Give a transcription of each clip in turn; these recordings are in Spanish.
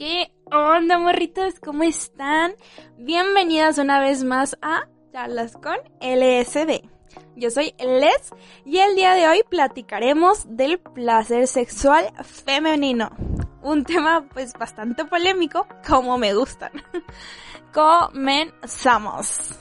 ¿Qué onda, morritos? ¿Cómo están? Bienvenidas una vez más a Charlas con LSD. Yo soy Les y el día de hoy platicaremos del placer sexual femenino. Un tema pues bastante polémico, como me gustan. Comenzamos.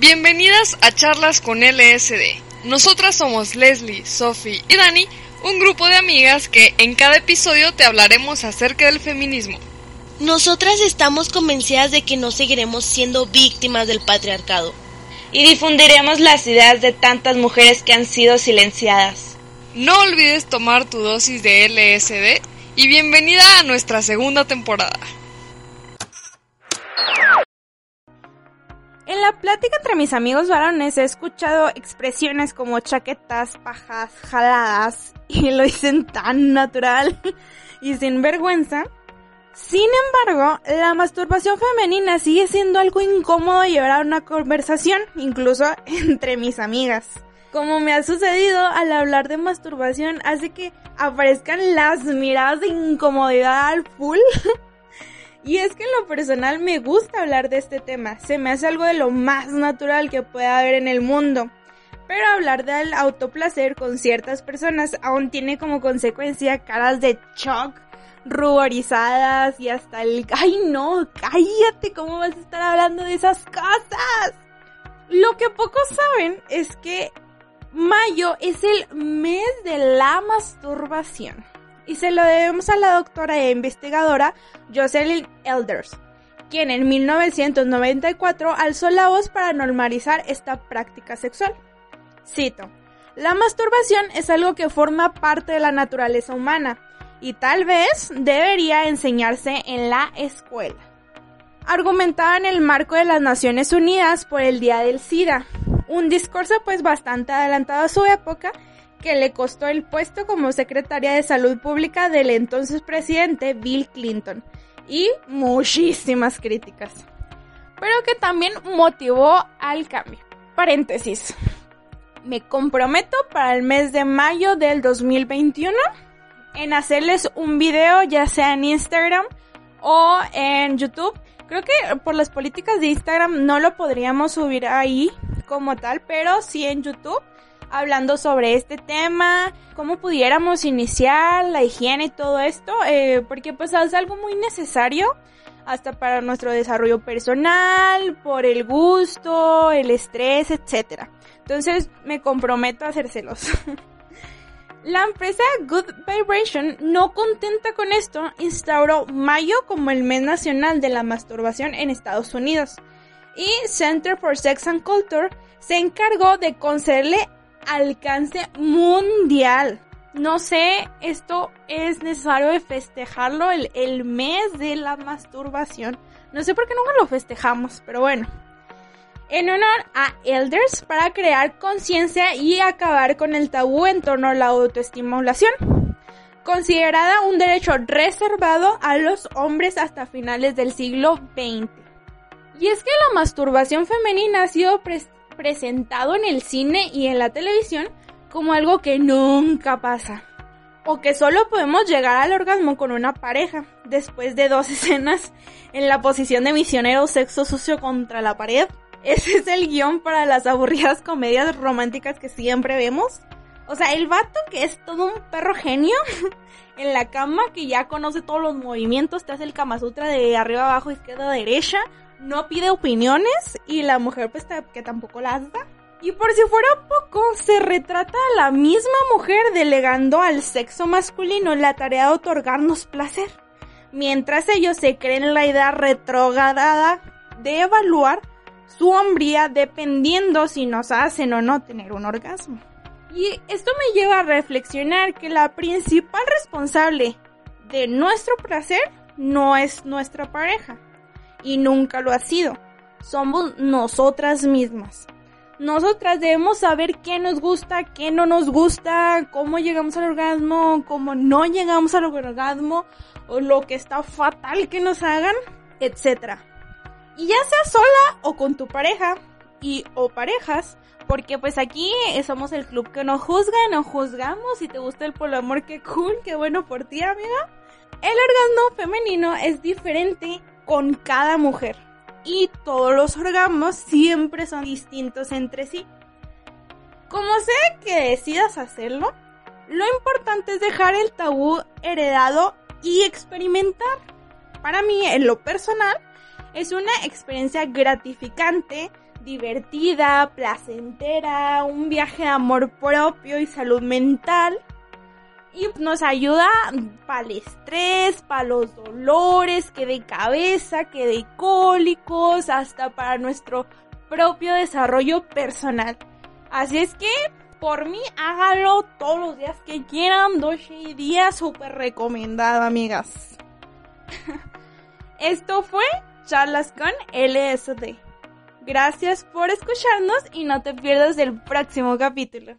Bienvenidas a Charlas con LSD. Nosotras somos Leslie, Sophie y Dani, un grupo de amigas que en cada episodio te hablaremos acerca del feminismo. Nosotras estamos convencidas de que no seguiremos siendo víctimas del patriarcado. Y difundiremos las ideas de tantas mujeres que han sido silenciadas. No olvides tomar tu dosis de LSD y bienvenida a nuestra segunda temporada. La plática entre mis amigos varones he escuchado expresiones como chaquetas, pajas, jaladas, y lo dicen tan natural y sin vergüenza. Sin embargo, la masturbación femenina sigue siendo algo incómodo llevar a una conversación, incluso entre mis amigas. Como me ha sucedido al hablar de masturbación, hace que aparezcan las miradas de incomodidad al full Y es que en lo personal me gusta hablar de este tema, se me hace algo de lo más natural que puede haber en el mundo. Pero hablar del autoplacer con ciertas personas aún tiene como consecuencia caras de shock, ruborizadas y hasta el... ¡Ay no! ¡Cállate! ¿Cómo vas a estar hablando de esas cosas? Lo que pocos saben es que mayo es el mes de la masturbación y se lo debemos a la doctora e investigadora Jocelyn Elders, quien en 1994 alzó la voz para normalizar esta práctica sexual. Cito, la masturbación es algo que forma parte de la naturaleza humana y tal vez debería enseñarse en la escuela. Argumentaba en el marco de las Naciones Unidas por el Día del SIDA, un discurso pues bastante adelantado a su época que le costó el puesto como secretaria de salud pública del entonces presidente Bill Clinton y muchísimas críticas, pero que también motivó al cambio. Paréntesis. Me comprometo para el mes de mayo del 2021 en hacerles un video ya sea en Instagram o en YouTube. Creo que por las políticas de Instagram no lo podríamos subir ahí como tal, pero sí en YouTube hablando sobre este tema, cómo pudiéramos iniciar la higiene y todo esto, eh, porque pues es algo muy necesario hasta para nuestro desarrollo personal, por el gusto, el estrés, etc. Entonces me comprometo a hacérselos. La empresa Good Vibration, no contenta con esto, instauró mayo como el mes nacional de la masturbación en Estados Unidos. Y Center for Sex and Culture se encargó de concederle alcance mundial. No sé, esto es necesario festejarlo el, el mes de la masturbación. No sé por qué nunca lo festejamos, pero bueno. En honor a Elders para crear conciencia y acabar con el tabú en torno a la autoestimulación. Considerada un derecho reservado a los hombres hasta finales del siglo XX. Y es que la masturbación femenina ha sido presentado en el cine y en la televisión como algo que nunca pasa. O que solo podemos llegar al orgasmo con una pareja, después de dos escenas en la posición de misionero sexo sucio contra la pared. Ese es el guion para las aburridas comedias románticas que siempre vemos. O sea, el vato que es todo un perro genio en la cama, que ya conoce todos los movimientos, te hace el Kama Sutra de arriba abajo, izquierda derecha, no pide opiniones y la mujer pues que tampoco las da. Y por si fuera poco, se retrata a la misma mujer delegando al sexo masculino la tarea de otorgarnos placer, mientras ellos se creen la idea retrogradada de evaluar su hombría dependiendo si nos hacen o no tener un orgasmo. Y esto me lleva a reflexionar que la principal responsable de nuestro placer no es nuestra pareja y nunca lo ha sido. Somos nosotras mismas. Nosotras debemos saber qué nos gusta, qué no nos gusta, cómo llegamos al orgasmo, cómo no llegamos al orgasmo, o lo que está fatal que nos hagan, etc. Y ya sea sola o con tu pareja, y o parejas, porque pues aquí somos el club que no juzga, no juzgamos, si te gusta el poliamor, qué cool, qué bueno por ti, amiga. El orgasmo femenino es diferente con cada mujer y todos los orgasmos siempre son distintos entre sí. Como sea que decidas hacerlo, lo importante es dejar el tabú heredado y experimentar. Para mí, en lo personal, es una experiencia gratificante, divertida, placentera, un viaje de amor propio y salud mental y nos ayuda para el estrés, para los dolores, que de cabeza, que de cólicos, hasta para nuestro propio desarrollo personal. Así es que, por mí, hágalo todos los días que quieran, dos días súper recomendado, amigas. Esto fue Charlas con LSD. Gracias por escucharnos y no te pierdas el próximo capítulo.